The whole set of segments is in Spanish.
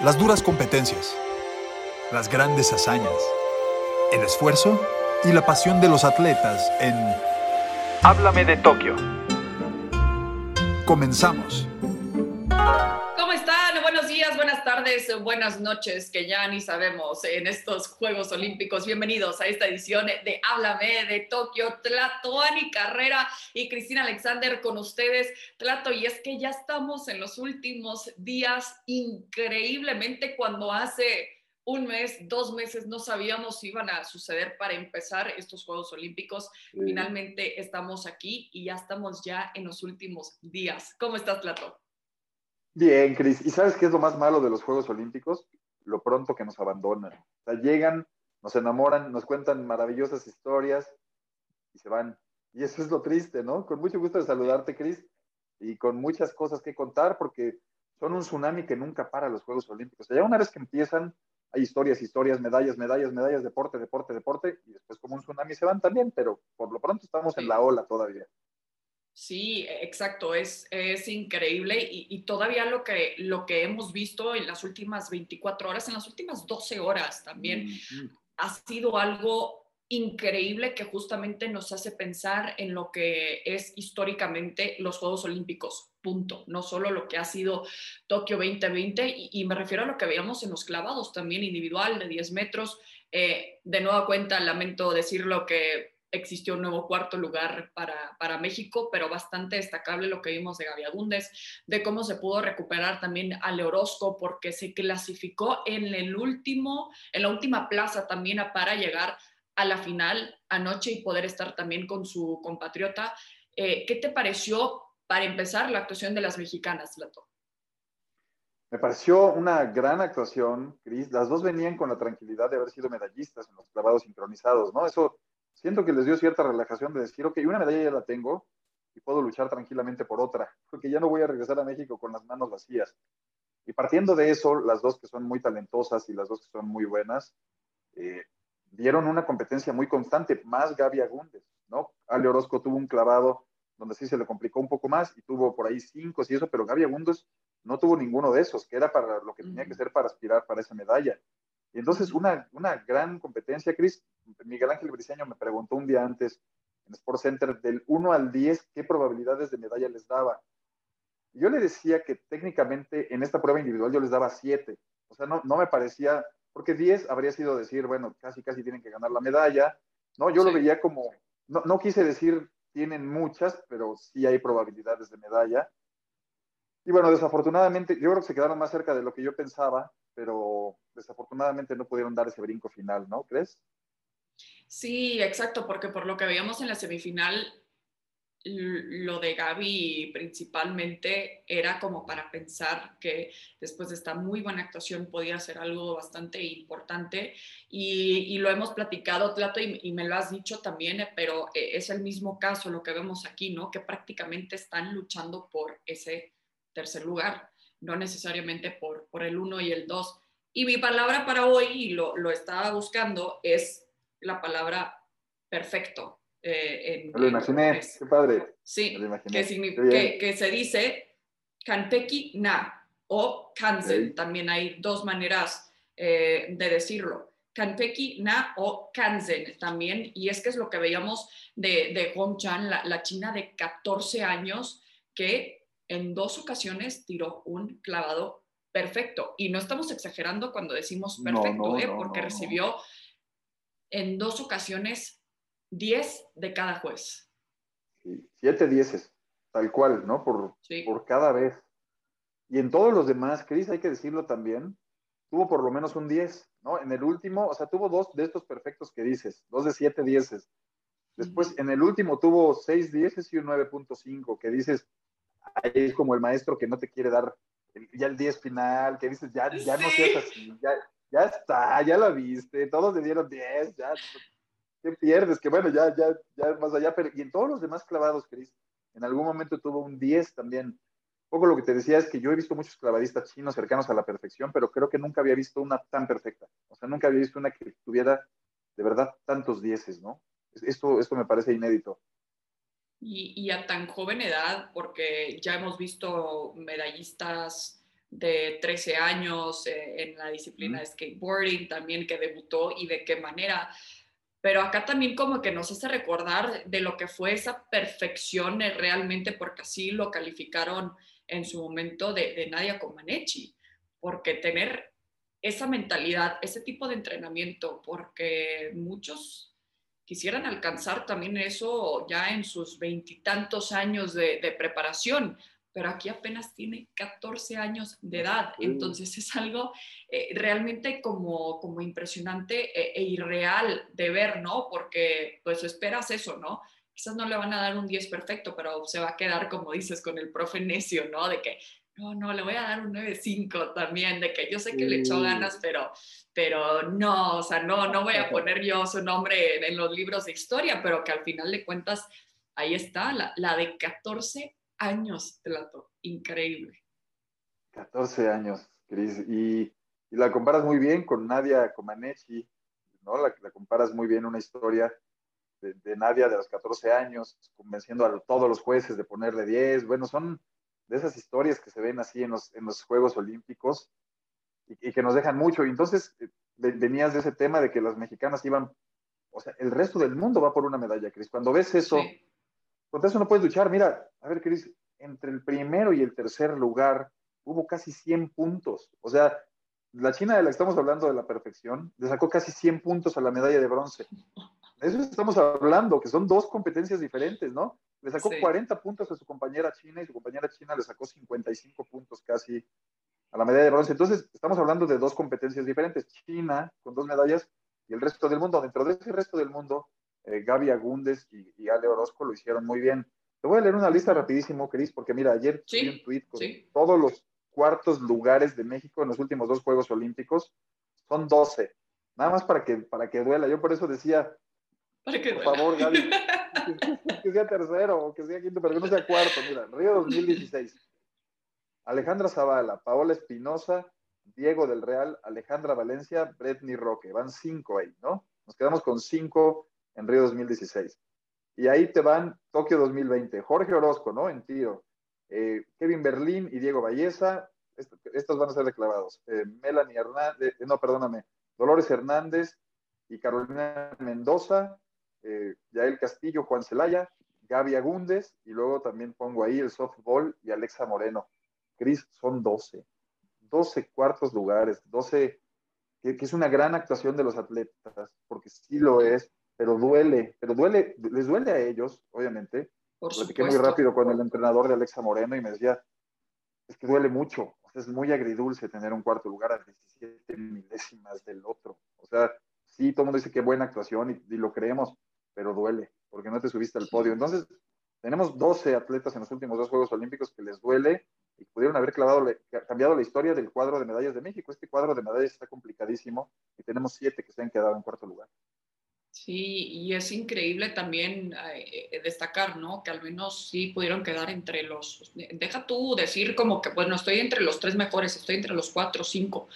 Las duras competencias, las grandes hazañas, el esfuerzo y la pasión de los atletas en Háblame de Tokio. Comenzamos. Buenas noches, que ya ni sabemos en estos Juegos Olímpicos. Bienvenidos a esta edición de Háblame de Tokio. Tlatoani Carrera y Cristina Alexander con ustedes. Tlato, y es que ya estamos en los últimos días, increíblemente cuando hace un mes, dos meses, no sabíamos si iban a suceder para empezar estos Juegos Olímpicos. Finalmente estamos aquí y ya estamos ya en los últimos días. ¿Cómo estás, Plato? Bien, Cris. ¿Y sabes qué es lo más malo de los Juegos Olímpicos? Lo pronto que nos abandonan. O sea, llegan, nos enamoran, nos cuentan maravillosas historias y se van. Y eso es lo triste, ¿no? Con mucho gusto de saludarte, Cris, y con muchas cosas que contar porque son un tsunami que nunca para los Juegos Olímpicos. O sea, ya una vez que empiezan, hay historias, historias, medallas, medallas, medallas, deporte, deporte, deporte, y después como un tsunami se van también, pero por lo pronto estamos en la ola todavía. Sí, exacto, es, es increíble y, y, todavía lo que, lo que hemos visto en las últimas 24 horas, en las últimas 12 horas también, mm -hmm. ha sido algo increíble que justamente nos hace pensar en lo que es históricamente los Juegos Olímpicos, punto. No solo lo que ha sido Tokio 2020, y, y me refiero a lo que veíamos en los clavados también individual de 10 metros. Eh, de nueva cuenta, lamento decirlo que existió un nuevo cuarto lugar para, para, México, pero bastante destacable lo que vimos de Gaby Agúndez, de cómo se pudo recuperar también al Orozco, porque se clasificó en el último, en la última plaza también para llegar a la final anoche y poder estar también con su compatriota. Eh, ¿Qué te pareció para empezar la actuación de las mexicanas, Lato? Me pareció una gran actuación, Cris. Las dos venían con la tranquilidad de haber sido medallistas en los clavados sincronizados, ¿no? Eso siento que les dio cierta relajación de decir, ok, una medalla ya la tengo y puedo luchar tranquilamente por otra, porque ya no voy a regresar a México con las manos vacías. Y partiendo de eso, las dos que son muy talentosas y las dos que son muy buenas, eh, dieron una competencia muy constante, más Gaby Agúndez, ¿no? Ale Orozco tuvo un clavado donde sí se le complicó un poco más y tuvo por ahí cinco y eso, pero Gaby Agúndez no tuvo ninguno de esos, que era para lo que tenía que ser para aspirar para esa medalla. Y entonces una, una gran competencia, Cris. Miguel Ángel Briceño me preguntó un día antes en Sport Center del 1 al 10 qué probabilidades de medalla les daba. Yo le decía que técnicamente en esta prueba individual yo les daba 7. O sea, no, no me parecía porque 10 habría sido decir, bueno, casi, casi tienen que ganar la medalla, ¿no? Yo sí. lo veía como, no, no, quise decir tienen muchas, pero sí hay probabilidades de medalla. Y bueno, desafortunadamente, yo creo que se quedaron más cerca de lo que yo pensaba, pero desafortunadamente no pudieron dar ese brinco final, ¿no? ¿Crees? Sí, exacto, porque por lo que veíamos en la semifinal, lo de Gaby principalmente era como para pensar que después de esta muy buena actuación podía ser algo bastante importante y, y lo hemos platicado, Tlato, y, y, me lo has dicho también, pero eh, es el mismo caso lo que vemos aquí, ¿no? Que prácticamente están luchando por ese tercer lugar, no necesariamente por, por el uno y el dos. Y mi palabra para hoy, y lo, lo estaba buscando, es la palabra perfecto. Eh, en, lo imaginé, en qué padre. Sí, que, que, que, se dice Kanteki na o Kanzen. Sí. También hay dos maneras eh, de decirlo. Kanteki na o Kanzen también. Y es que es lo que veíamos de, de Hong Chan, la, la china de 14 años, que en dos ocasiones tiró un clavado perfecto. Y no estamos exagerando cuando decimos perfecto, no, no, ¿eh? porque recibió en dos ocasiones 10 de cada juez. Sí, siete dieces, tal cual, ¿no? Por, sí. por cada vez. Y en todos los demás, Cris, hay que decirlo también, tuvo por lo menos un 10, ¿no? En el último, o sea, tuvo dos de estos perfectos que dices, dos de siete dieces. Después, en el último tuvo seis dieces y un 9.5, que dices, ahí es como el maestro que no te quiere dar el, ya el 10 final, que dices, ya, ya sí. no seas así, ya, ya está, ya la viste, todos le dieron 10, ya, ¿qué pierdes? Que bueno, ya, ya, ya más allá, pero y en todos los demás clavados, Cris, en algún momento tuvo un 10 también. Un poco lo que te decía es que yo he visto muchos clavadistas chinos cercanos a la perfección, pero creo que nunca había visto una tan perfecta. O sea, nunca había visto una que tuviera de verdad tantos dieces, ¿no? Esto, esto me parece inédito. Y, y, a tan joven edad, porque ya hemos visto medallistas de 13 años eh, en la disciplina de skateboarding también que debutó y de qué manera. Pero acá también como que nos hace recordar de lo que fue esa perfección eh, realmente, porque así lo calificaron en su momento de, de Nadia Comaneci, porque tener esa mentalidad, ese tipo de entrenamiento, porque muchos quisieran alcanzar también eso ya en sus veintitantos años de, de, preparación, pero aquí apenas tiene 14 años de edad, entonces es algo eh, realmente como, como impresionante e, e, irreal de ver, ¿no? Porque pues esperas eso, ¿no? Quizás no le van a dar un 10 perfecto, pero se va a quedar, como dices, con el profe necio, ¿no? De que, no, no, le voy a dar un 9.5 también, de que yo sé que le echó ganas, pero, pero no, o sea, no, no voy a poner yo su nombre en los libros de historia, pero que al final de cuentas, ahí está, la, la de 14 años, Telato. Increíble. 14 años, Cris. Y, y, la comparas muy bien con Nadia Comaneci, ¿no? La, la comparas muy bien una historia de, de, Nadia de los 14 años, convenciendo a todos los jueces de ponerle 10. Bueno, son de esas historias que se ven así en los, en los Juegos Olímpicos y, y, que nos dejan mucho. Y entonces eh, venías de ese tema de que las mexicanas iban, o sea, el resto del mundo va por una medalla, Cris. Cuando ves eso... Sí contra eso no puedes luchar. Mira, a ver, Cris, entre el primero y el tercer lugar hubo casi 100 puntos. O sea, la China de la que estamos hablando de la perfección, le sacó casi 100 puntos a la medalla de bronce. Eso estamos hablando, que son dos competencias diferentes, ¿no? Le sacó sí. 40 puntos a su compañera china y su compañera china le sacó 55 puntos casi a la medalla de bronce. Entonces, estamos hablando de dos competencias diferentes. China con dos medallas y el resto del mundo. Dentro de ese resto del mundo eh, Gaby Agúndez y, y, Ale Orozco lo hicieron muy bien. Te voy a leer una lista rapidísimo, Cris, porque mira, ayer sí, un tweet con sí. todos los cuartos lugares de México en los últimos dos Juegos Olímpicos. Son 12. Nada más para que, para que duela. Yo por eso decía, para que por duela. favor, Gaby, que, sea tercero o que sea quinto, pero que no sea cuarto. Mira, Río 2016. Alejandra Zavala, Paola Espinosa, Diego del Real, Alejandra Valencia, Bretney Roque. Van cinco ahí, ¿no? Nos quedamos con cinco en Río 2016. Y ahí te van Tokio 2020, Jorge Orozco, ¿no? En tiro. Eh, Kevin Berlín y Diego Valleza, est estos van a ser declarados. Eh, Melanie Hernández, eh, no, perdóname, Dolores Hernández y Carolina Mendoza, eh, Yael Castillo, Juan Celaya, Gaby Agúndez, y luego también pongo ahí el softball y Alexa Moreno. Cris, son 12. 12 cuartos lugares, 12, que, que es una gran actuación de los atletas, porque sí lo es pero duele, pero duele, les duele a ellos, obviamente. Por Platiqué muy rápido con el entrenador de Alexa Moreno y me decía, es que duele mucho, o sea, es muy agridulce tener un cuarto lugar a 17 milésimas del otro. O sea, sí, todo el mundo dice que buena actuación y, y lo creemos, pero duele, porque no te subiste al podio. Entonces, tenemos 12 atletas en los últimos dos Juegos Olímpicos que les duele y pudieron haber clavado, cambiado la historia del cuadro de medallas de México. Este cuadro de medallas está complicadísimo y tenemos siete que se han quedado en cuarto lugar. Sí, y es increíble también eh, destacar, ¿no? Que al menos sí pudieron quedar entre los, deja tú decir como que, bueno, estoy entre los tres mejores, estoy entre los cuatro o cinco.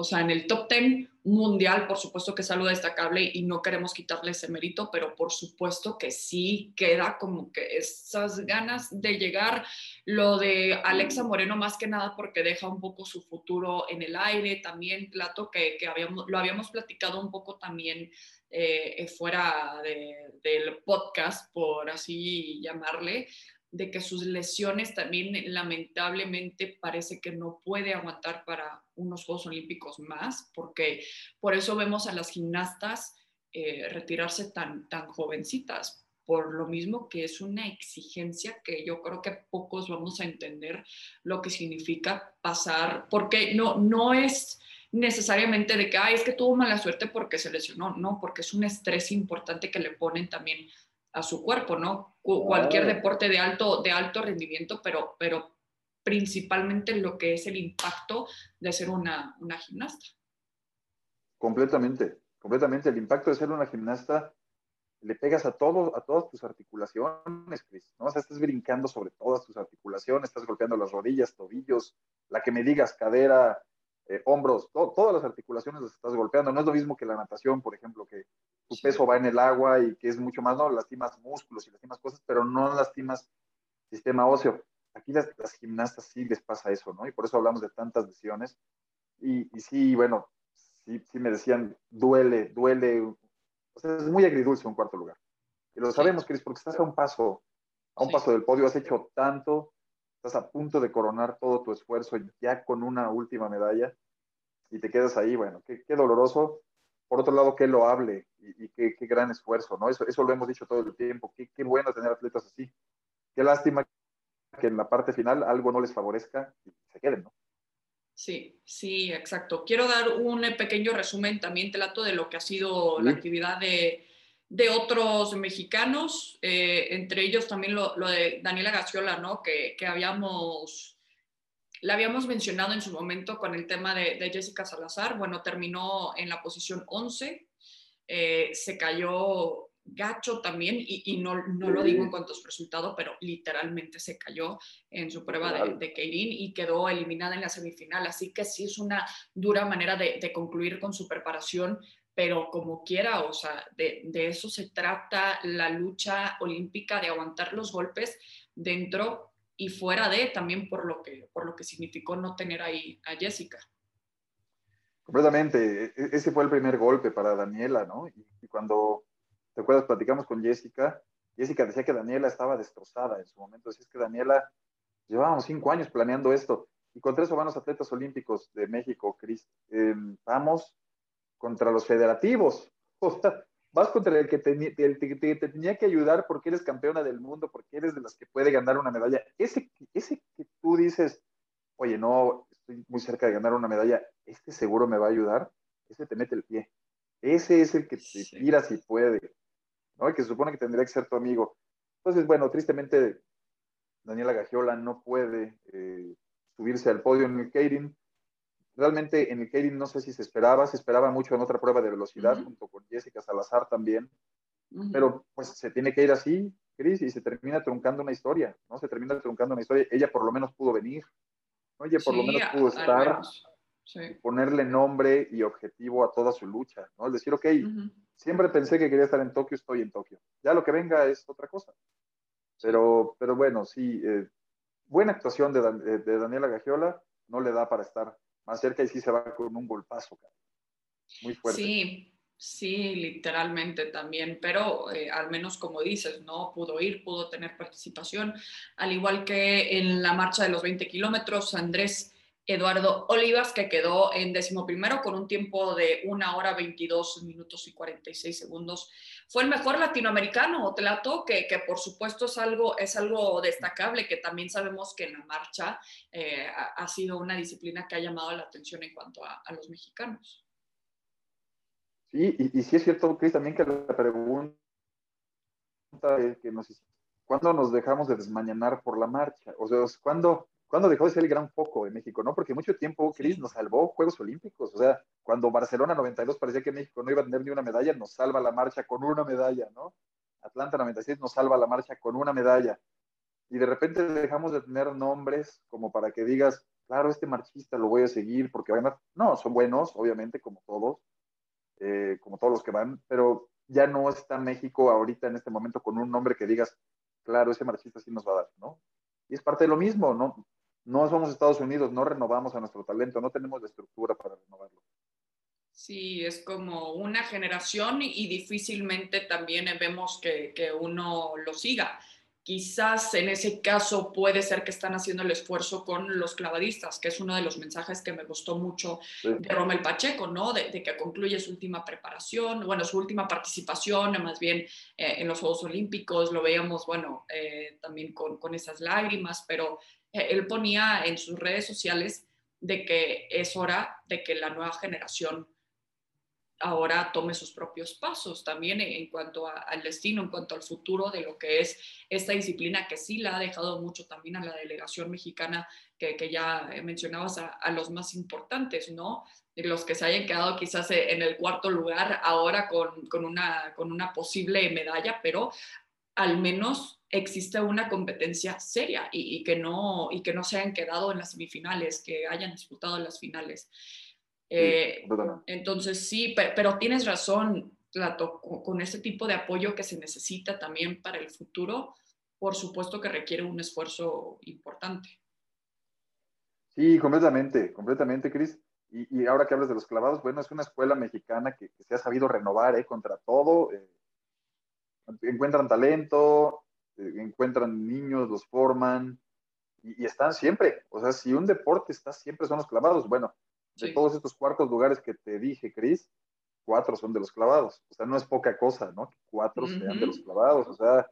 O sea, en el top ten mundial, por supuesto que es algo destacable y no queremos quitarle ese mérito, pero por supuesto que sí queda como que esas ganas de llegar. Lo de Alexa Moreno, más que nada porque deja un poco su futuro en el aire. También, Plato, que, lo habíamos platicado un poco también eh, fuera de, del podcast, por así llamarle, de que sus lesiones también lamentablemente parece que no puede aguantar para unos Juegos Olímpicos más, porque por eso vemos a las gimnastas eh, retirarse tan, tan jovencitas, por lo mismo que es una exigencia que yo creo que pocos vamos a entender lo que significa pasar, porque no, no es necesariamente de que, ay, es que tuvo mala suerte porque se lesionó, no, porque es un estrés importante que le ponen también a su cuerpo, ¿no? Cualquier deporte de alto, de alto rendimiento, pero, pero principalmente lo que es el impacto de ser una, una gimnasta. Completamente, completamente. El impacto de ser una gimnasta le pegas a todo, a todas tus articulaciones, Chris, ¿no? O sea, estás brincando sobre todas tus articulaciones, estás golpeando las rodillas, tobillos, la que me digas, cadera, eh, hombros, to todas las articulaciones las estás golpeando. No es lo mismo que la natación, por ejemplo, que tu peso va en el agua y que es mucho más, no, lastimas músculos y lastimas cosas, pero no lastimas sistema óseo. aquí las, gimnastas sí les pasa eso, ¿no? Y por eso hablamos de tantas lesiones. Y, y sí, bueno, sí, sí me decían, duele, duele. O sea, es muy agridulce un cuarto lugar. Y lo sabemos, Cris, porque estás a un paso, a un paso del podio, has hecho tanto, estás a punto de coronar todo tu esfuerzo ya con una última medalla y te quedas ahí, bueno, qué, qué doloroso. Por otro lado, qué loable y, y qué, qué, gran esfuerzo, ¿no? Eso, eso lo hemos dicho todo el tiempo, qué, qué bueno tener atletas así. Qué lástima que en la parte final algo no les favorezca y se queden, ¿no? Sí, sí, exacto. Quiero dar un pequeño resumen también, Telato, de lo que ha sido la actividad de, de otros mexicanos, eh, entre ellos también lo, lo, de Daniela Gaciola, ¿no? Que, que habíamos, la habíamos mencionado en su momento con el tema de, de Jessica Salazar. Bueno, terminó en la posición 11, eh, se cayó gacho también, y, y no, no, lo digo en cuanto a su resultado, pero literalmente se cayó en su prueba de, de Keirin y quedó eliminada en la semifinal. Así que sí es una dura manera de, de concluir con su preparación, pero como quiera, o sea, de, eso se trata la lucha olímpica, de aguantar los golpes dentro y fuera de, también por lo que, por lo que significó no tener ahí a Jessica. Completamente, e, ese fue el primer golpe para Daniela, ¿no? Y, cuando ¿Te acuerdas? Platicamos con Jessica. Jessica decía que Daniela estaba destrozada en su momento. Decía que Daniela, llevábamos cinco años planeando esto. Y contra eso van los atletas olímpicos de México, Cris. Eh, vamos contra los federativos. O sea, vas contra el que te, el, te, te, te, tenía que ayudar porque eres campeona del mundo, porque eres de las que puede ganar una medalla. Ese, ese que tú dices, oye, no, estoy muy cerca de ganar una medalla, este seguro me va a ayudar, ese te mete el pie. Ese es el que te sí. tira si puede. ¿no? que se supone que tendría que ser tu amigo. Entonces, bueno, tristemente Daniela Gagiola no puede eh, subirse al podio en el Keirin. Realmente en el Keirin no sé si se esperaba, se esperaba mucho en otra prueba de velocidad, uh -huh. junto con Jessica Salazar también, uh -huh. pero pues se tiene que ir así, Cris, y se termina truncando una historia, ¿no? Se termina truncando una historia. Ella por lo menos pudo venir. Ella por sí, lo menos pudo estar, sí. ponerle nombre y objetivo a toda su lucha, ¿no? Es decir, ok, uh -huh siempre pensé que quería estar en Tokio, estoy en Tokio. Ya lo que venga es otra cosa. Pero, pero bueno, sí, eh, buena actuación de, de, de, Daniela Gagiola, no le da para estar más cerca y sí se va con un golpazo, muy fuerte. Sí, sí, literalmente también, pero eh, al menos como dices, ¿no? Pudo ir, pudo tener participación, al igual que en la marcha de los 20 kilómetros, Andrés Eduardo Olivas, que quedó en décimo primero con un tiempo de una hora 22 minutos y 46 segundos. Fue el mejor latinoamericano, Tlato, que, que por supuesto es algo, es algo destacable, que también sabemos que en la marcha eh, ha, sido una disciplina que ha llamado la atención en cuanto a, los mexicanos. Sí, y, y sí es cierto, Cris, también que la pregunta que nos ¿cuándo nos dejamos de desmañanar por la marcha? O sea, ¿cuándo ¿Cuándo dejó de ser el gran foco de México? ¿no? Porque mucho tiempo, Cris, nos salvó Juegos Olímpicos. O sea, cuando Barcelona 92 parecía que México no iba a tener ni una medalla, nos salva la marcha con una medalla, ¿no? Atlanta 96 nos salva la marcha con una medalla. Y de repente dejamos de tener nombres como para que digas, claro, este marchista lo voy a seguir porque van a... No, son buenos, obviamente, como todos, eh, como todos los que van, pero ya no está México ahorita en este momento con un nombre que digas, claro, ese marchista sí nos va a dar, ¿no? Y es parte de lo mismo, ¿no? No somos Estados Unidos, no renovamos a nuestro talento, no tenemos la estructura para renovarlo. Sí, es como una generación y difícilmente también vemos que, que, uno lo siga. Quizás en ese caso puede ser que están haciendo el esfuerzo con los clavadistas, que es uno de los mensajes que me gustó mucho de Romel Pacheco, ¿no? De, de, que concluye su última preparación, bueno, su última participación, más bien eh, en los Juegos Olímpicos, lo veíamos, bueno, eh, también con, con esas lágrimas, pero él ponía en sus redes sociales de que es hora de que la nueva generación ahora tome sus propios pasos también en cuanto al destino, en cuanto al futuro de lo que es esta disciplina que sí la ha dejado mucho también a la delegación mexicana que, que ya mencionabas a, a, los más importantes, ¿no? Los que se hayan quedado quizás en el cuarto lugar ahora con, con, una, con una posible medalla, pero al menos existe una competencia seria y, y, que no, y que no se hayan quedado en las semifinales, que hayan disputado las finales. Eh, sí, entonces sí, pero, pero, tienes razón, Lato, con este tipo de apoyo que se necesita también para el futuro, por supuesto que requiere un esfuerzo importante. Sí, completamente, completamente, Cris. Y, ahora que hablas de los clavados, bueno, es una escuela mexicana que, se ha sabido renovar ¿eh? contra todo. Eh, encuentran talento, encuentran niños, los forman y, están siempre. O sea, si un deporte está siempre son los clavados. Bueno, de todos estos cuartos lugares que te dije, Cris, cuatro son de los clavados. O sea, no es poca cosa, ¿no? Que cuatro sean de los clavados. O sea,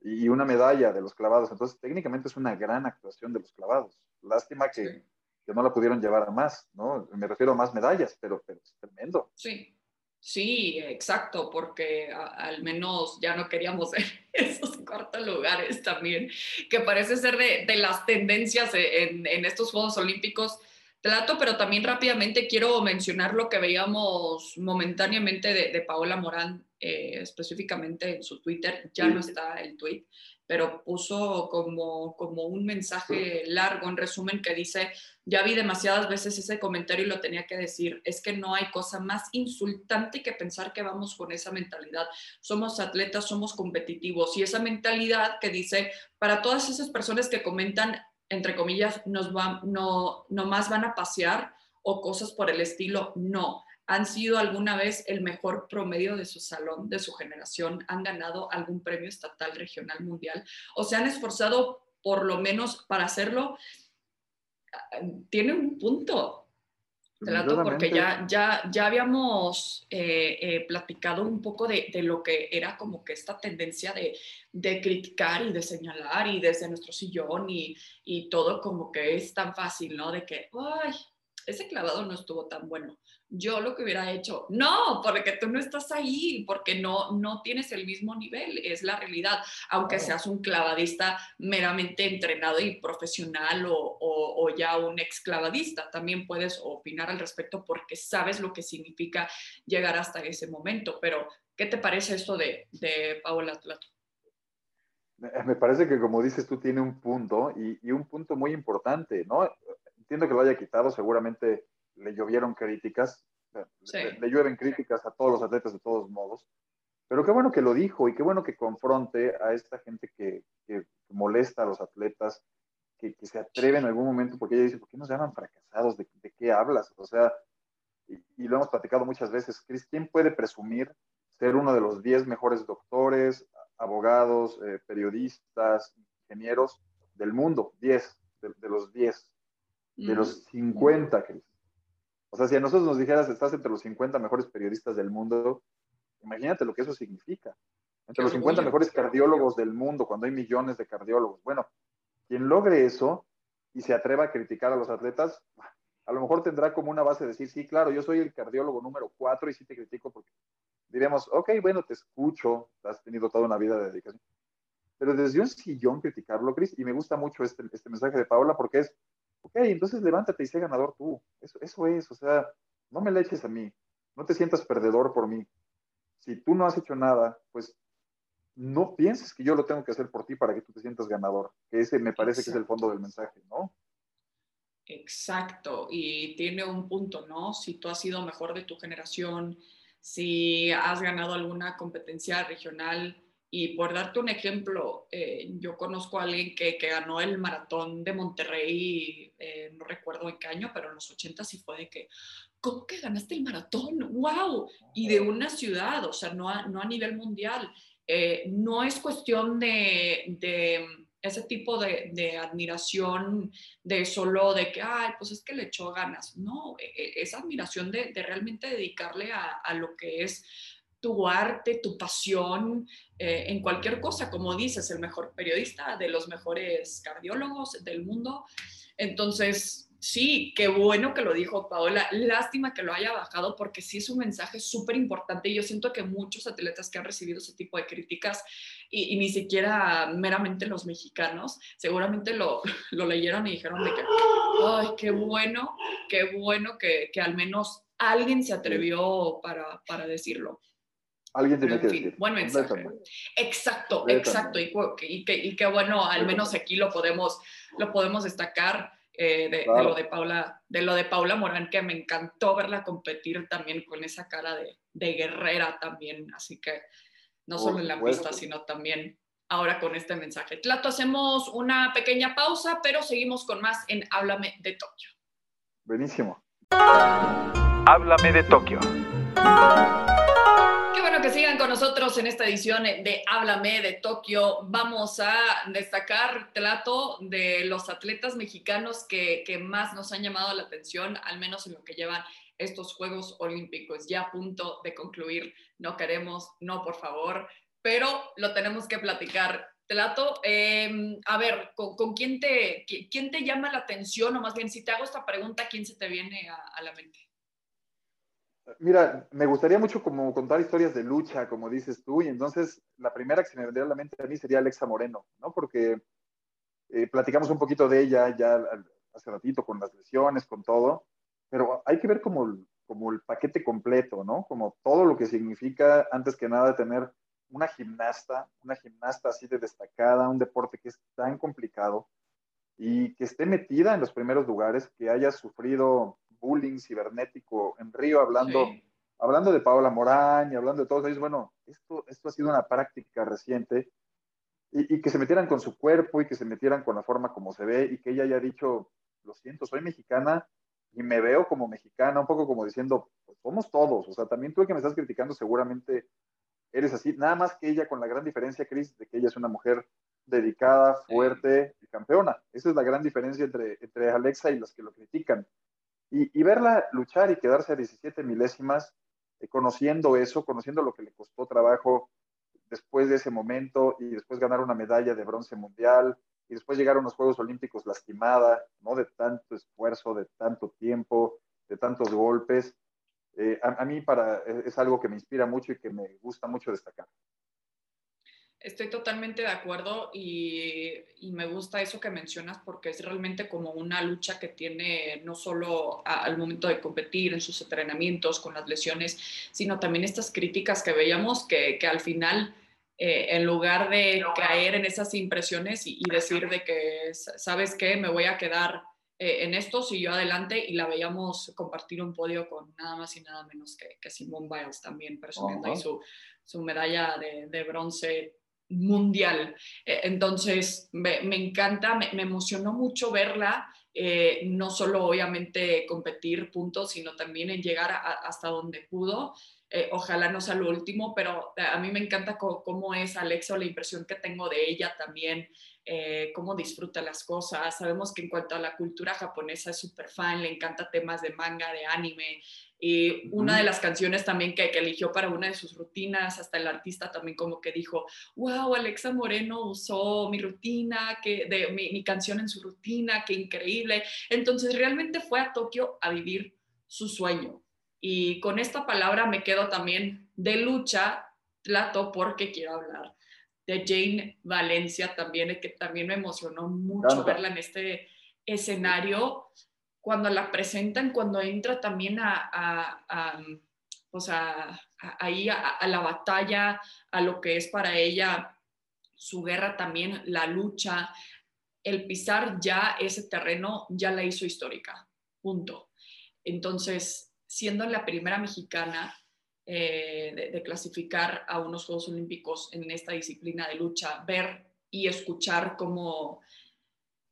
y una medalla de los clavados. Entonces, técnicamente es una gran actuación de los clavados. Lástima que, que no la pudieron llevar a más, ¿no? Me refiero a más medallas, pero, pero es tremendo. Sí, sí, exacto, porque al menos ya no queríamos esos cuartos lugares también, que parece ser de, de las tendencias en, en, estos Juegos Olímpicos. Trato, pero también rápidamente quiero mencionar lo que veíamos momentáneamente de, de Paola Morán, eh, específicamente en su Twitter, ya no está el tweet, pero puso como, como un mensaje largo, en resumen, que dice, ya vi demasiadas veces ese comentario y lo tenía que decir, es que no hay cosa más insultante que pensar que vamos con esa mentalidad. Somos atletas, somos competitivos y esa mentalidad que dice, para todas esas personas que comentan, entre comillas, nos va, no, no más van a pasear o cosas por el estilo, no han sido alguna vez el mejor promedio de su salón, de su generación, han ganado algún premio estatal, regional, mundial, o se han esforzado por lo menos para hacerlo, tiene un punto. porque ya, ya, ya habíamos eh, eh, platicado un poco de, de, lo que era como que esta tendencia de, de, criticar y de señalar y desde nuestro sillón y, y todo como que es tan fácil, ¿no? De que, ay, ese clavado no estuvo tan bueno yo lo que hubiera hecho. No, porque tú no estás ahí, porque no, no tienes el mismo nivel, es la realidad. Aunque seas un clavadista meramente entrenado y profesional o, o, ya un ex clavadista, también puedes opinar al respecto porque sabes lo que significa llegar hasta ese momento. Pero, ¿qué te parece esto de, de Paola Tlato? Me parece que, como dices tú, tiene un punto y, y un punto muy importante, ¿no? Entiendo que lo haya quitado, seguramente le llovieron críticas, le, llueven críticas a todos los atletas de todos modos, pero qué bueno que lo dijo y qué bueno que confronte a esta gente que, que molesta a los atletas, que, que, se atreve en algún momento, porque ella dice, ¿por qué nos llaman fracasados? ¿De, de qué hablas? O sea, y, lo hemos platicado muchas veces, Cris, ¿quién puede presumir ser uno de los 10 mejores doctores, abogados, eh, periodistas, ingenieros del mundo? 10, de, los 10, de los 50, Cris. O sea, si a nosotros nos dijeras, estás entre los 50 mejores periodistas del mundo, imagínate lo que eso significa. Entre los 50 mejores cardiólogos del mundo, cuando hay millones de cardiólogos. Bueno, quien logre eso y se atreva a criticar a los atletas, a lo mejor tendrá como una base de decir, sí, claro, yo soy el cardiólogo número 4 y sí te critico porque diremos, ok, bueno, te escucho, has tenido toda una vida de dedicación. Pero desde un sillón criticarlo, Cris, y me gusta mucho este, este mensaje de Paola porque es, ok, entonces levántate y sé ganador tú. Eso, eso es, o sea, no me le eches a mí, no te sientas perdedor por mí. Si tú no has hecho nada, pues no pienses que yo lo tengo que hacer por ti para que tú te sientas ganador. Que ese me parece que es el fondo del mensaje, ¿no? Exacto, y tiene un punto, ¿no? Si tú has sido mejor de tu generación, si has ganado alguna competencia regional, y por darte un ejemplo, eh, yo conozco a alguien que, que, ganó el maratón de Monterrey, eh, no recuerdo en qué año, pero en los 80 sí fue de que, ¿cómo que ganaste el maratón? ¡Wow! Y de una ciudad, o sea, no a, no a nivel mundial. Eh, no es cuestión de, de ese tipo de, de, admiración de solo de que, ay, pues es que le echó ganas. No, e, e, esa admiración de, de realmente dedicarle a, a lo que es tu arte, tu pasión eh, en cualquier cosa, como dices, el mejor periodista, de los mejores cardiólogos del mundo. Entonces, sí, qué bueno que lo dijo Paola. Lástima que lo haya bajado porque sí es un mensaje súper importante y yo siento que muchos atletas que han recibido ese tipo de críticas y, ni siquiera meramente los mexicanos, seguramente lo, lo, leyeron y dijeron de que, ay, qué bueno, qué bueno que, que al menos alguien se atrevió para, para decirlo. Alguien tiene que decir. Buen mensaje. Exacto, exacto. Y, y, y, qué bueno, al menos aquí lo podemos, lo podemos destacar eh, de, lo de Paula, de lo de Paula Morán, que me encantó verla competir también con esa cara de, de guerrera también. Así que no solo en la pista, sino también ahora con este mensaje. Tlato, hacemos una pequeña pausa, pero seguimos con más en Háblame de Tokio. Buenísimo. Háblame de Tokio. Qué bueno que sigan con nosotros en esta edición de Háblame de Tokio. Vamos a destacar Tlato de los atletas mexicanos que, más nos han llamado la atención, al menos en lo que llevan estos Juegos Olímpicos. Ya a punto de concluir, no queremos, no por favor, pero lo tenemos que platicar. Tlato, eh, a ver, ¿con, quién, te, quién te llama la atención? O más bien, si te hago esta pregunta, ¿quién se te viene a, la mente? Mira, me gustaría mucho como contar historias de lucha, como dices tú, y entonces la primera que se me vendría a la mente a mí sería Alexa Moreno, ¿no? Porque eh, platicamos un poquito de ella ya hace ratito con las lesiones, con todo, pero hay que ver como, como el paquete completo, ¿no? Como todo lo que significa, antes que nada, tener una gimnasta, una gimnasta así de destacada, un deporte que es tan complicado y que esté metida en los primeros lugares, que haya sufrido bullying cibernético en Río, hablando, hablando de Paola Morán y hablando de todos ellos, bueno, esto, esto ha sido una práctica reciente y, y, que se metieran con su cuerpo y que se metieran con la forma como se ve y que ella haya dicho, lo siento, soy mexicana y me veo como mexicana, un poco como diciendo, pues somos todos, o sea, también tú que me estás criticando seguramente eres así, nada más que ella con la gran diferencia, Cris, de que ella es una mujer dedicada, fuerte y campeona. Esa es la gran diferencia entre, entre Alexa y los que lo critican. Y, verla luchar y quedarse a 17 milésimas, eh, conociendo eso, conociendo lo que le costó trabajo después de ese momento y después ganar una medalla de bronce mundial y después llegar a unos Juegos Olímpicos lastimada, ¿no? De tanto esfuerzo, de tanto tiempo, de tantos golpes. Eh, a, mí para, e, es algo que me inspira mucho y que me gusta mucho destacar. Estoy totalmente de acuerdo y, y, me gusta eso que mencionas porque es realmente como una lucha que tiene no solo al momento de competir en sus entrenamientos con las lesiones, sino también estas críticas que veíamos que, que al final, eh, en lugar de caer en esas impresiones y, y decir de que, ¿sabes qué? Me voy a quedar eh, en esto siguió adelante y la veíamos compartir un podio con nada más y nada menos que, que Simone Biles también presumiendo ahí su, su, medalla de, de bronce mundial. Eh, entonces, me, encanta, me, emocionó mucho verla, eh, no solo obviamente competir puntos, sino también en llegar hasta donde pudo. ojalá no sea lo último, pero a mí me encanta cómo es Alexa, la impresión que tengo de ella también. Eh, cómo disfruta las cosas. Sabemos que en cuanto a la cultura japonesa es súper fan, le encanta temas de manga, de anime. Y una de las canciones también que, eligió para una de sus rutinas, hasta el artista también como que dijo, wow, Alexa Moreno usó mi rutina, que, de, mi, mi canción en su rutina, qué increíble. Entonces realmente fue a Tokio a vivir su sueño. Y con esta palabra me quedo también de lucha, plato, porque quiero hablar de Jane Valencia también, que también me emocionó mucho verla en este escenario. Cuando la presentan, cuando entra también a, a, ahí a, la batalla, a lo que es para ella su guerra también, la lucha, el pisar ya ese terreno ya la hizo histórica, punto. Entonces, siendo la primera mexicana eh, de, clasificar a unos Juegos Olímpicos en esta disciplina de lucha, ver y escuchar cómo,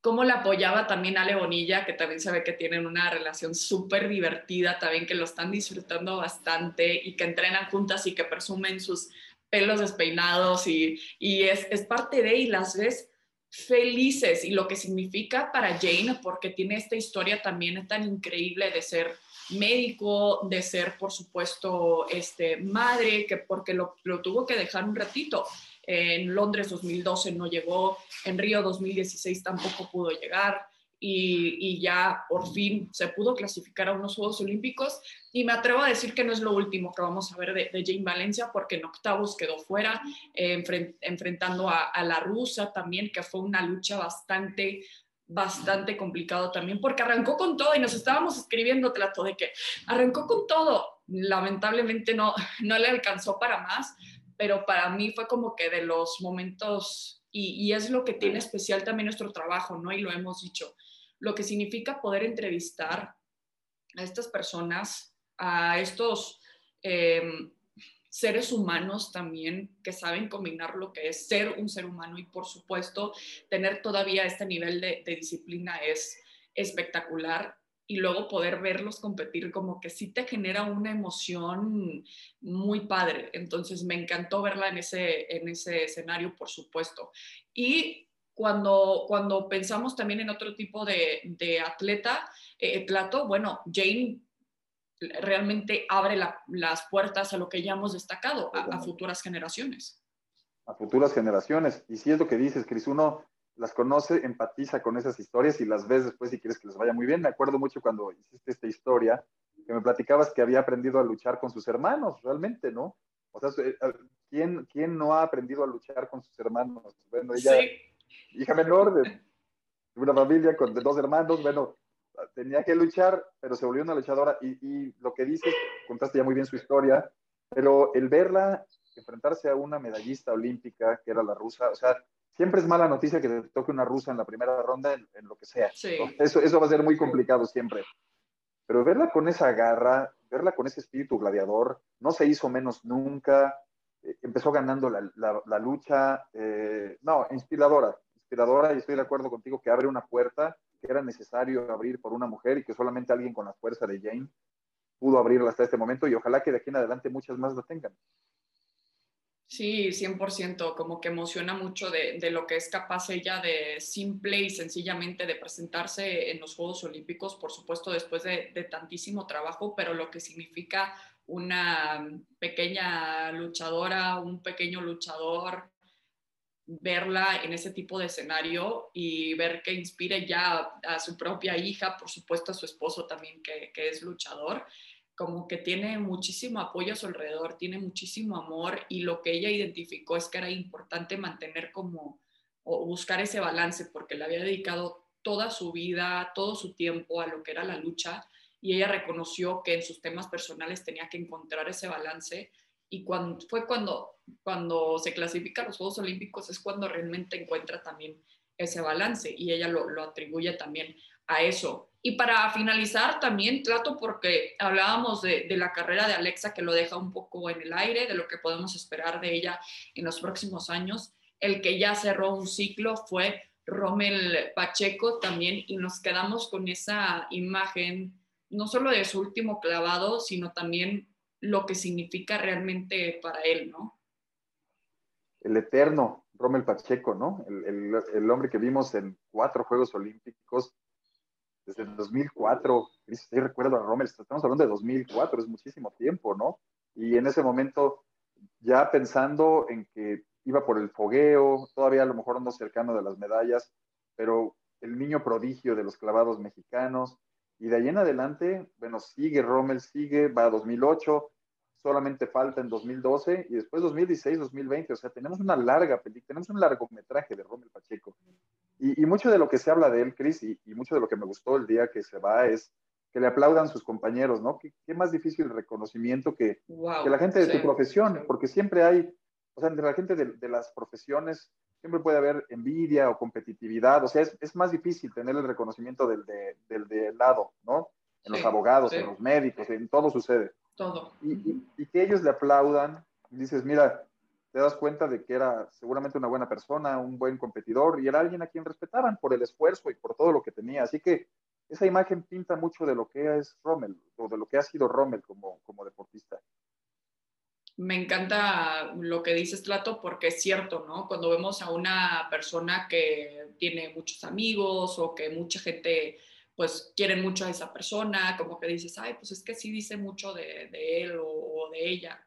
cómo la apoyaba también Ale Bonilla, que también se ve que tienen una relación súper divertida, también que lo están disfrutando bastante y que entrenan juntas y que presumen sus pelos despeinados y, es, parte de y las ves felices y lo que significa para Jane, porque tiene esta historia también tan increíble de ser médico, de ser, por supuesto, este, madre, que porque lo tuvo que dejar un ratito. En Londres 2012 no llegó, en Río 2016 tampoco pudo llegar. Y, ya por fin se pudo clasificar a unos Juegos Olímpicos. Y me atrevo a decir que no es lo último que vamos a ver de, de Jane Valencia, porque en octavos quedó fuera, enfrentando a, a, la rusa también, que fue una lucha bastante bastante complicado también, porque arrancó con todo y nos estábamos escribiendo, trato de que arrancó con todo. Lamentablemente no, no le alcanzó para más, pero para mí fue como que de los momentos, y, y es lo que tiene especial también nuestro trabajo, ¿no? Y lo hemos dicho, lo que significa poder entrevistar a estas personas, a estos... Eh, seres humanos también que saben combinar lo que es ser un ser humano y por supuesto tener todavía este nivel de, disciplina es espectacular y luego poder verlos competir como que sí te genera una emoción muy padre. Entonces me encantó verla en ese, en ese escenario, por supuesto. Y cuando, cuando pensamos también en otro tipo de, de atleta, eh, bueno, Jane realmente abre las puertas a lo que ya hemos destacado, a, futuras generaciones. A futuras generaciones. Y si es lo que dices, Cris, uno las conoce, empatiza con esas historias y las ves después si quieres que les vaya muy bien. Me acuerdo mucho cuando hiciste esta historia, que me platicabas que había aprendido a luchar con sus hermanos, realmente, ¿no? O sea, eh, ¿quién, quién no ha aprendido a luchar con sus hermanos? Bueno, ella, hija menor de una familia con dos hermanos, bueno, tenía que luchar, pero se volvió una luchadora y, lo que dices, contaste ya muy bien su historia, pero el verla enfrentarse a una medallista olímpica, que era la rusa, o sea, siempre es mala noticia que te toque una rusa en la primera ronda, en, lo que sea. Eso, eso va a ser muy complicado siempre. Pero verla con esa garra, verla con ese espíritu gladiador, no se hizo menos nunca, eh, empezó ganando la, lucha, eh, no, inspiradora, inspiradora y estoy de acuerdo contigo que abre una puerta que era necesario abrir por una mujer y que solamente alguien con la fuerza de Jane pudo abrirla hasta este momento y ojalá que de aquí en adelante muchas más la tengan. Sí, 100%, como que emociona mucho de, de, lo que es capaz ella de simple y sencillamente de presentarse en los Juegos Olímpicos, por supuesto después de, de tantísimo trabajo, pero lo que significa una pequeña luchadora, un pequeño luchador verla en ese tipo de escenario y ver que inspire ya a, su propia hija, por supuesto a su esposo también que, que, es luchador, como que tiene muchísimo apoyo a su alrededor, tiene muchísimo amor y lo que ella identificó es que era importante mantener como o buscar ese balance porque le había dedicado toda su vida, todo su tiempo a lo que era la lucha y ella reconoció que en sus temas personales tenía que encontrar ese balance y fue cuando, cuando se clasifica a los Juegos Olímpicos es cuando realmente encuentra también ese balance y ella lo, lo atribuye también a eso. Y para finalizar también trato porque hablábamos de, la carrera de Alexa que lo deja un poco en el aire, de lo que podemos esperar de ella en los próximos años. El que ya cerró un ciclo fue Rommel Pacheco también y nos quedamos con esa imagen no solo de su último clavado, sino también lo que significa realmente para él, ¿no? El eterno Rommel Pacheco, ¿no? El, hombre que vimos en cuatro Juegos Olímpicos desde el 2004. Sí, recuerdo a Rommel, estamos hablando de 2004, es muchísimo tiempo, ¿no? Y en ese momento, ya pensando en que iba por el fogueo, todavía a lo mejor no cercano de las medallas, pero el niño prodigio de los clavados mexicanos, y de ahí en adelante, bueno, sigue Rommel, sigue, va a 2008, solamente falta en 2012 y después 2016, 2020. O sea, tenemos una larga película, tenemos un largometraje de Rommel Pacheco. Y, mucho de lo que se habla de él, Chris, y, mucho de lo que me gustó el día que se va es que le aplaudan sus compañeros, ¿no? Qué, qué más difícil el reconocimiento que, que la gente de tu profesión, porque siempre hay, o sea, entre la gente de, de las profesiones siempre puede haber envidia o competitividad, o sea, es, es más difícil tener el reconocimiento del de, del de lado, ¿no? En los abogados, en los médicos, en todo sucede. Todo. Y, y, que ellos le aplaudan, dices, mira, te das cuenta de que era seguramente una buena persona, un buen competidor y era alguien a quien respetaban por el esfuerzo y por todo lo que tenía. Así que esa imagen pinta mucho de lo que es Rommel o de lo que ha sido Rommel como, como deportista me encanta lo que dices, Tlato, porque es cierto, ¿no? Cuando vemos a una persona que tiene muchos amigos o que mucha gente, pues, quiere mucho a esa persona, como que dices, ay, pues es que sí dice mucho de, él o, de ella.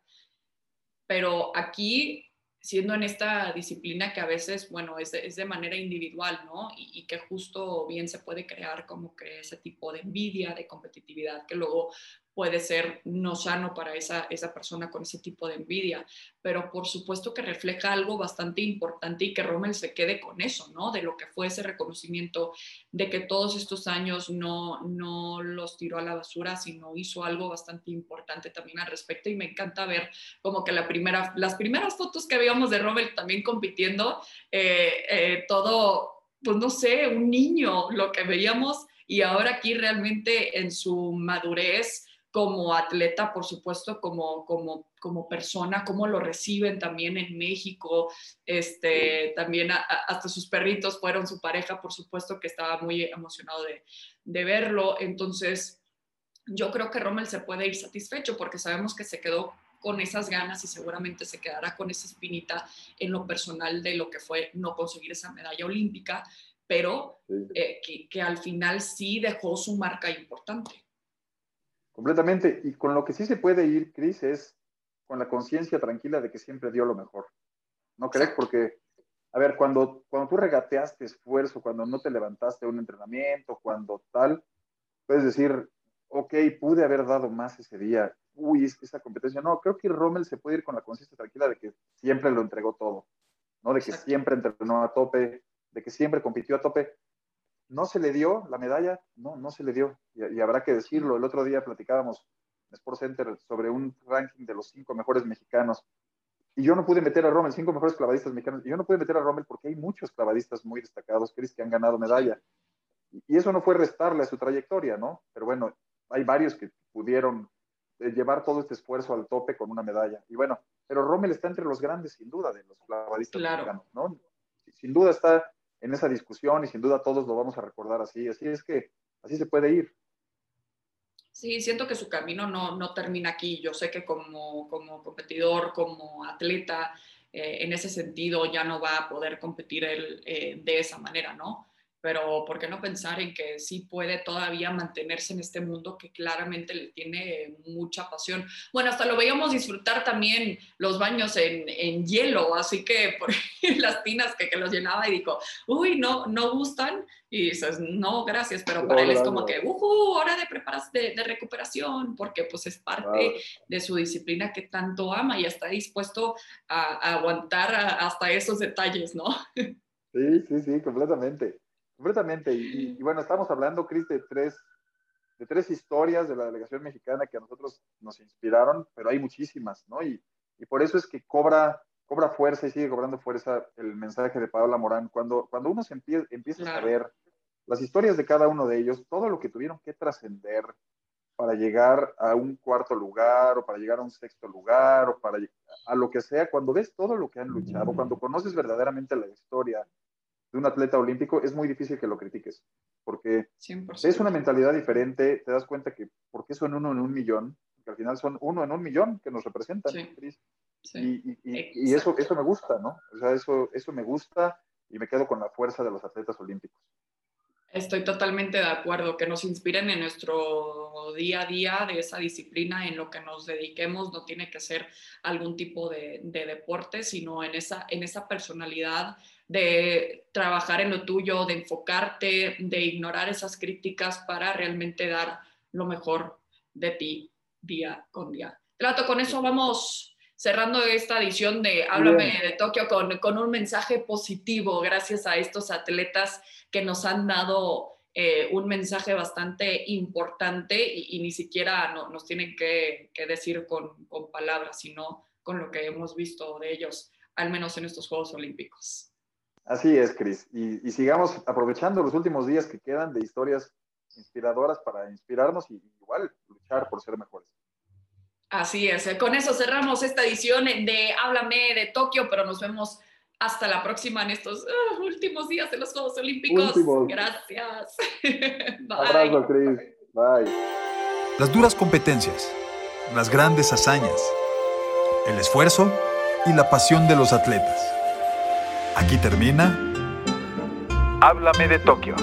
Pero aquí, siendo en esta disciplina que a veces, bueno, es de, es de manera individual, ¿no? Y, y, que justo bien se puede crear como que ese tipo de envidia, de competitividad, que luego puede ser no sano para esa, esa persona con ese tipo de envidia, pero por supuesto que refleja algo bastante importante y que Rommel se quede con eso, ¿no? De lo que fue ese reconocimiento, de que todos estos años no, no los tiró a la basura, sino hizo algo bastante importante también al respecto y me encanta ver como que la primera, las primeras fotos que veíamos de Rommel también compitiendo, eh, eh, todo, pues no sé, un niño, lo que veíamos y ahora aquí realmente en su madurez, como atleta, por supuesto, como, como, como persona, cómo lo reciben también en México, este, también hasta sus perritos fueron su pareja, por supuesto que estaba muy emocionado de, de verlo, entonces yo creo que Rommel se puede ir satisfecho porque sabemos que se quedó con esas ganas y seguramente se quedará con esa espinita en lo personal de lo que fue no conseguir esa medalla olímpica, pero eh, que, que, al final sí dejó su marca importante. Completamente. Y con lo que sí se puede ir, Cris, es con la conciencia tranquila de que siempre dio lo mejor. ¿No crees? Porque, a ver, cuando, cuando tú regateaste esfuerzo, cuando no te levantaste a un entrenamiento, cuando tal, puedes decir, ok, pude haber dado más ese día. Uy, esa competencia. No, creo que Rommel se puede ir con la conciencia tranquila de que siempre lo entregó todo, ¿no? De que siempre entrenó a tope, de que siempre compitió a tope no se le dio la medalla, no, no se le dio. Y, habrá que decirlo. El otro día platicábamos en Sports Center sobre un ranking de los cinco mejores mexicanos. Y yo no pude meter a Rommel, cinco mejores clavadistas mexicanos. Y yo no pude meter a Rommel porque hay muchos clavadistas muy destacados, Chris, que han ganado medalla. Y eso no fue restarle a su trayectoria, ¿no? Pero bueno, hay varios que pudieron eh, llevar todo este esfuerzo al tope con una medalla. Y bueno, pero Rommel está entre los grandes, sin duda, de los clavadistas mexicanos, ¿no? Sin duda está en esa discusión y sin duda todos lo vamos a recordar así. Así es que así se puede ir. Sí, siento que su camino no, no termina aquí. Yo sé que como, como competidor, como atleta, eh, en ese sentido ya no va a poder competir él eh, de esa manera, ¿no? Pero ¿por qué no pensar en que sí puede todavía mantenerse en este mundo que claramente le tiene mucha pasión? Bueno, hasta lo veíamos disfrutar también los baños en, en hielo, así que por las tinas que, que, los llenaba y dijo, uy, no, no gustan, y dices, no, gracias, pero para él es como que, uh, hora de, de, de, recuperación, porque pues es parte de su disciplina que tanto ama y está dispuesto a, a aguantar hasta esos detalles, ¿no? Sí, sí, sí, completamente. Completamente. Y, bueno, estamos hablando, Cris, de tres, de tres historias de la delegación mexicana que a nosotros nos inspiraron, pero hay muchísimas, ¿no? Y, y por eso es que cobra, cobra fuerza y sigue cobrando fuerza el mensaje de Paola Morán. Cuando, cuando uno se empieza, empieza a saber las historias de cada uno de ellos, todo lo que tuvieron que trascender para llegar a un cuarto lugar o para llegar a un sexto lugar o para a lo que sea, cuando ves todo lo que han luchado, cuando conoces verdaderamente la historia, de un atleta olímpico, es muy difícil que lo critiques, porque es una mentalidad diferente, te das cuenta que, porque son uno en un millón? Que al final son uno en un millón que nos representan, Y, y, eso, eso me gusta, ¿no? O sea, eso, eso me gusta y me quedo con la fuerza de los atletas olímpicos. Estoy totalmente de acuerdo, que nos inspiren en nuestro día a día de esa disciplina, en lo que nos dediquemos, no tiene que ser algún tipo de, de deporte, sino en esa, en esa personalidad de trabajar en lo tuyo, de enfocarte, de ignorar esas críticas para realmente dar lo mejor de ti día con día. Trato, con eso vamos cerrando esta edición de Háblame de Tokio con, con, un mensaje positivo gracias a estos atletas que nos han dado eh, un mensaje bastante importante y, ni siquiera nos tienen que, que decir con, con palabras, sino con lo que hemos visto de ellos, al menos en estos Juegos Olímpicos. Así es, Cris. Y, sigamos aprovechando los últimos días que quedan de historias inspiradoras para inspirarnos y igual luchar por ser mejores. Así es. Con eso cerramos esta edición de Háblame de Tokio, pero nos vemos hasta la próxima en estos uh, últimos días de los Juegos Olímpicos. Gracias. Bye. Abrazo, Cris. Bye. Las duras competencias, las grandes hazañas, el esfuerzo y la pasión de los atletas. Aquí termina. Háblame de Tokio.